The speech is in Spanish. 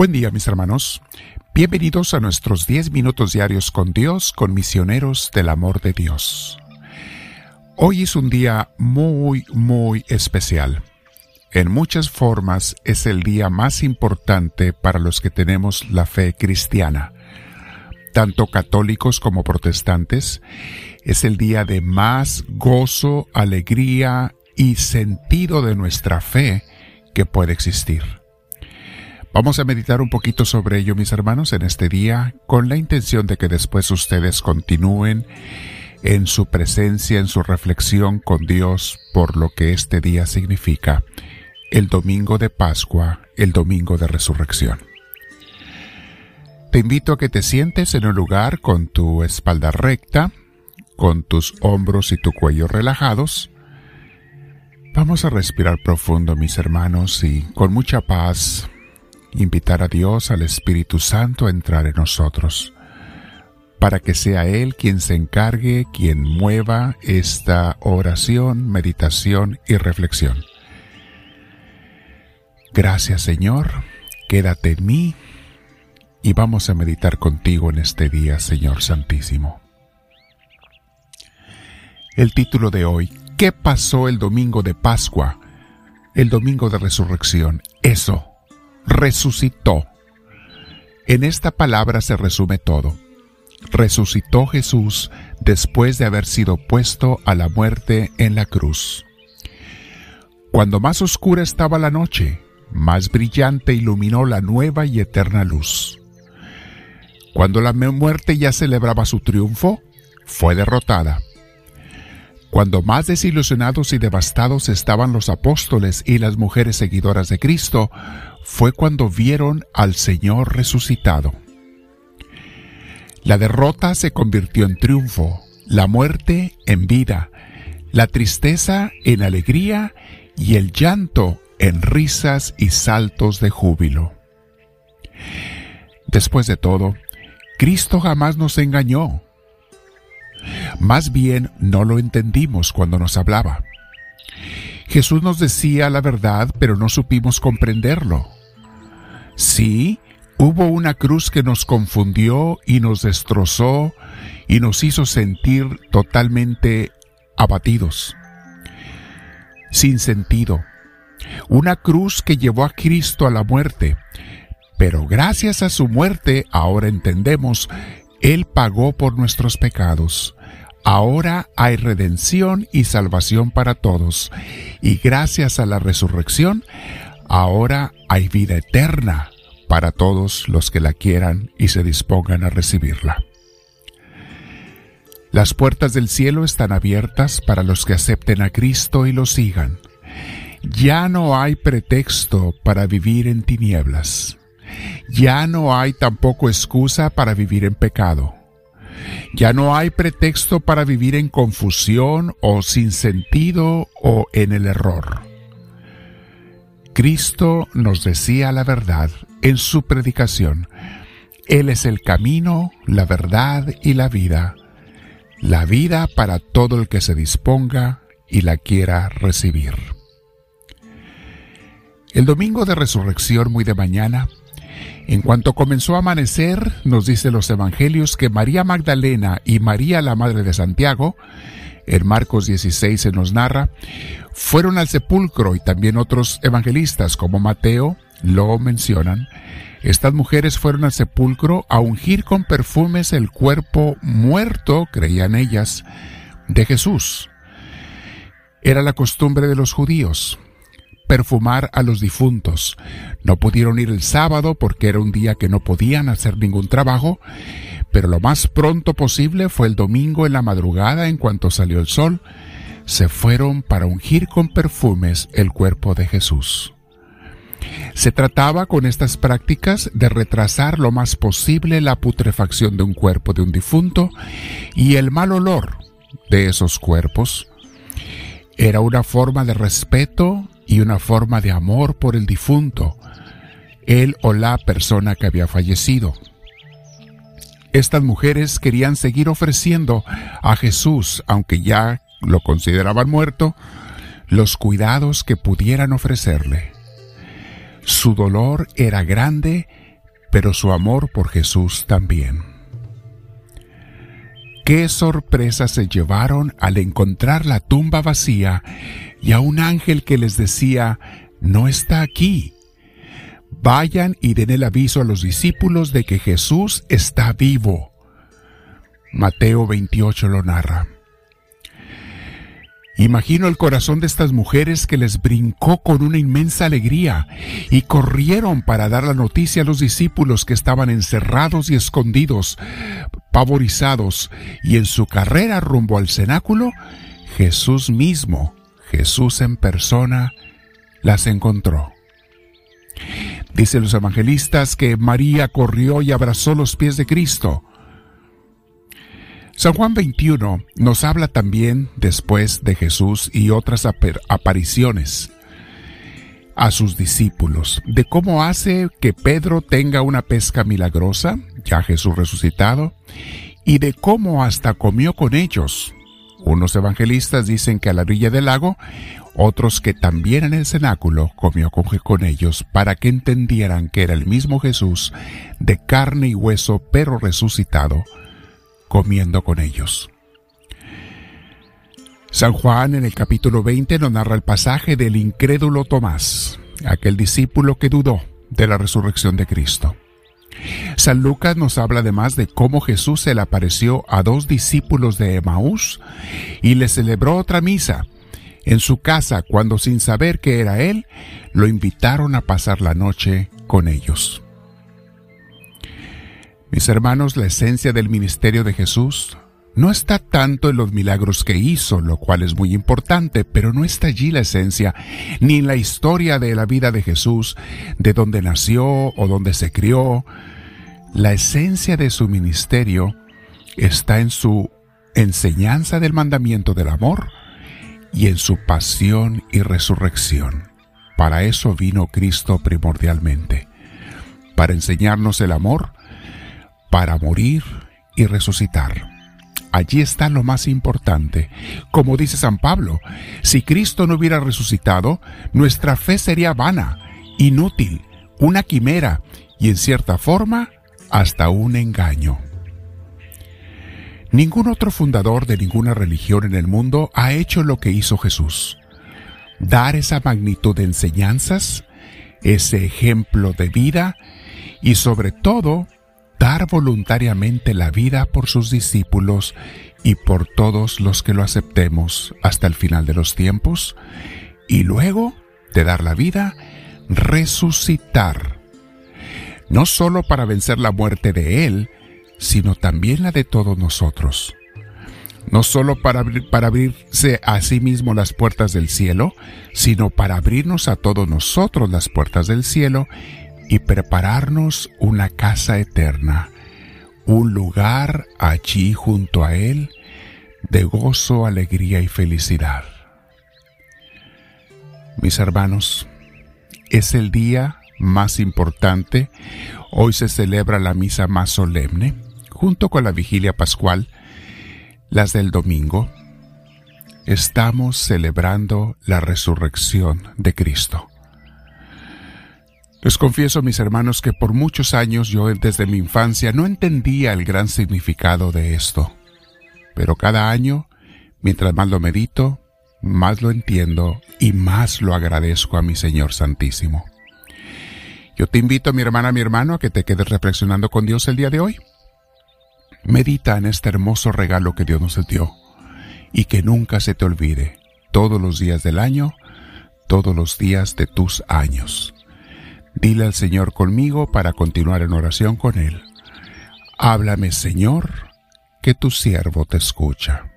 Buen día mis hermanos. Bienvenidos a nuestros 10 minutos diarios con Dios, con misioneros del amor de Dios. Hoy es un día muy, muy especial. En muchas formas es el día más importante para los que tenemos la fe cristiana. Tanto católicos como protestantes, es el día de más gozo, alegría y sentido de nuestra fe que puede existir. Vamos a meditar un poquito sobre ello, mis hermanos, en este día, con la intención de que después ustedes continúen en su presencia, en su reflexión con Dios por lo que este día significa, el domingo de Pascua, el domingo de resurrección. Te invito a que te sientes en un lugar con tu espalda recta, con tus hombros y tu cuello relajados. Vamos a respirar profundo, mis hermanos, y con mucha paz invitar a Dios, al Espíritu Santo a entrar en nosotros, para que sea Él quien se encargue, quien mueva esta oración, meditación y reflexión. Gracias Señor, quédate en mí y vamos a meditar contigo en este día, Señor Santísimo. El título de hoy, ¿qué pasó el domingo de Pascua? El domingo de resurrección, eso resucitó. En esta palabra se resume todo. Resucitó Jesús después de haber sido puesto a la muerte en la cruz. Cuando más oscura estaba la noche, más brillante iluminó la nueva y eterna luz. Cuando la muerte ya celebraba su triunfo, fue derrotada. Cuando más desilusionados y devastados estaban los apóstoles y las mujeres seguidoras de Cristo, fue cuando vieron al Señor resucitado. La derrota se convirtió en triunfo, la muerte en vida, la tristeza en alegría y el llanto en risas y saltos de júbilo. Después de todo, Cristo jamás nos engañó. Más bien no lo entendimos cuando nos hablaba. Jesús nos decía la verdad, pero no supimos comprenderlo. Sí, hubo una cruz que nos confundió y nos destrozó y nos hizo sentir totalmente abatidos, sin sentido. Una cruz que llevó a Cristo a la muerte, pero gracias a su muerte ahora entendemos, Él pagó por nuestros pecados. Ahora hay redención y salvación para todos, y gracias a la resurrección, ahora hay vida eterna para todos los que la quieran y se dispongan a recibirla. Las puertas del cielo están abiertas para los que acepten a Cristo y lo sigan. Ya no hay pretexto para vivir en tinieblas. Ya no hay tampoco excusa para vivir en pecado. Ya no hay pretexto para vivir en confusión o sin sentido o en el error. Cristo nos decía la verdad en su predicación. Él es el camino, la verdad y la vida. La vida para todo el que se disponga y la quiera recibir. El domingo de resurrección muy de mañana, en cuanto comenzó a amanecer, nos dice los evangelios que María Magdalena y María la Madre de Santiago, en Marcos 16 se nos narra, fueron al sepulcro y también otros evangelistas como Mateo lo mencionan. Estas mujeres fueron al sepulcro a ungir con perfumes el cuerpo muerto, creían ellas, de Jesús. Era la costumbre de los judíos perfumar a los difuntos. No pudieron ir el sábado porque era un día que no podían hacer ningún trabajo, pero lo más pronto posible fue el domingo en la madrugada en cuanto salió el sol, se fueron para ungir con perfumes el cuerpo de Jesús. Se trataba con estas prácticas de retrasar lo más posible la putrefacción de un cuerpo de un difunto y el mal olor de esos cuerpos. Era una forma de respeto y una forma de amor por el difunto, él o la persona que había fallecido. Estas mujeres querían seguir ofreciendo a Jesús, aunque ya lo consideraban muerto, los cuidados que pudieran ofrecerle. Su dolor era grande pero su amor por Jesús también. Qué sorpresa se llevaron al encontrar la tumba vacía y a un ángel que les decía, no está aquí. Vayan y den el aviso a los discípulos de que Jesús está vivo. Mateo 28 lo narra. Imagino el corazón de estas mujeres que les brincó con una inmensa alegría y corrieron para dar la noticia a los discípulos que estaban encerrados y escondidos, pavorizados, y en su carrera rumbo al cenáculo, Jesús mismo, Jesús en persona, las encontró. Dicen los evangelistas que María corrió y abrazó los pies de Cristo, San Juan 21 nos habla también después de Jesús y otras apariciones a sus discípulos, de cómo hace que Pedro tenga una pesca milagrosa, ya Jesús resucitado, y de cómo hasta comió con ellos. Unos evangelistas dicen que a la orilla del lago, otros que también en el cenáculo comió con, con ellos para que entendieran que era el mismo Jesús de carne y hueso pero resucitado comiendo con ellos. San Juan en el capítulo 20 nos narra el pasaje del incrédulo Tomás, aquel discípulo que dudó de la resurrección de Cristo. San Lucas nos habla además de cómo Jesús se le apareció a dos discípulos de Emaús y le celebró otra misa en su casa cuando sin saber que era él, lo invitaron a pasar la noche con ellos. Mis hermanos, la esencia del ministerio de Jesús no está tanto en los milagros que hizo, lo cual es muy importante, pero no está allí la esencia, ni en la historia de la vida de Jesús, de dónde nació o dónde se crió. La esencia de su ministerio está en su enseñanza del mandamiento del amor y en su pasión y resurrección. Para eso vino Cristo primordialmente, para enseñarnos el amor, para morir y resucitar. Allí está lo más importante. Como dice San Pablo, si Cristo no hubiera resucitado, nuestra fe sería vana, inútil, una quimera y en cierta forma hasta un engaño. Ningún otro fundador de ninguna religión en el mundo ha hecho lo que hizo Jesús. Dar esa magnitud de enseñanzas, ese ejemplo de vida y sobre todo dar voluntariamente la vida por sus discípulos y por todos los que lo aceptemos hasta el final de los tiempos, y luego de dar la vida, resucitar, no solo para vencer la muerte de Él, sino también la de todos nosotros. No solo para, para abrirse a sí mismo las puertas del cielo, sino para abrirnos a todos nosotros las puertas del cielo y prepararnos una casa eterna, un lugar allí junto a Él de gozo, alegría y felicidad. Mis hermanos, es el día más importante. Hoy se celebra la misa más solemne, junto con la vigilia pascual, las del domingo. Estamos celebrando la resurrección de Cristo. Les confieso, mis hermanos, que por muchos años yo desde mi infancia no entendía el gran significado de esto. Pero cada año, mientras más lo medito, más lo entiendo y más lo agradezco a mi Señor Santísimo. Yo te invito, mi hermana, mi hermano, a que te quedes reflexionando con Dios el día de hoy. Medita en este hermoso regalo que Dios nos dio y que nunca se te olvide todos los días del año, todos los días de tus años. Dile al Señor conmigo para continuar en oración con Él. Háblame, Señor, que tu siervo te escucha.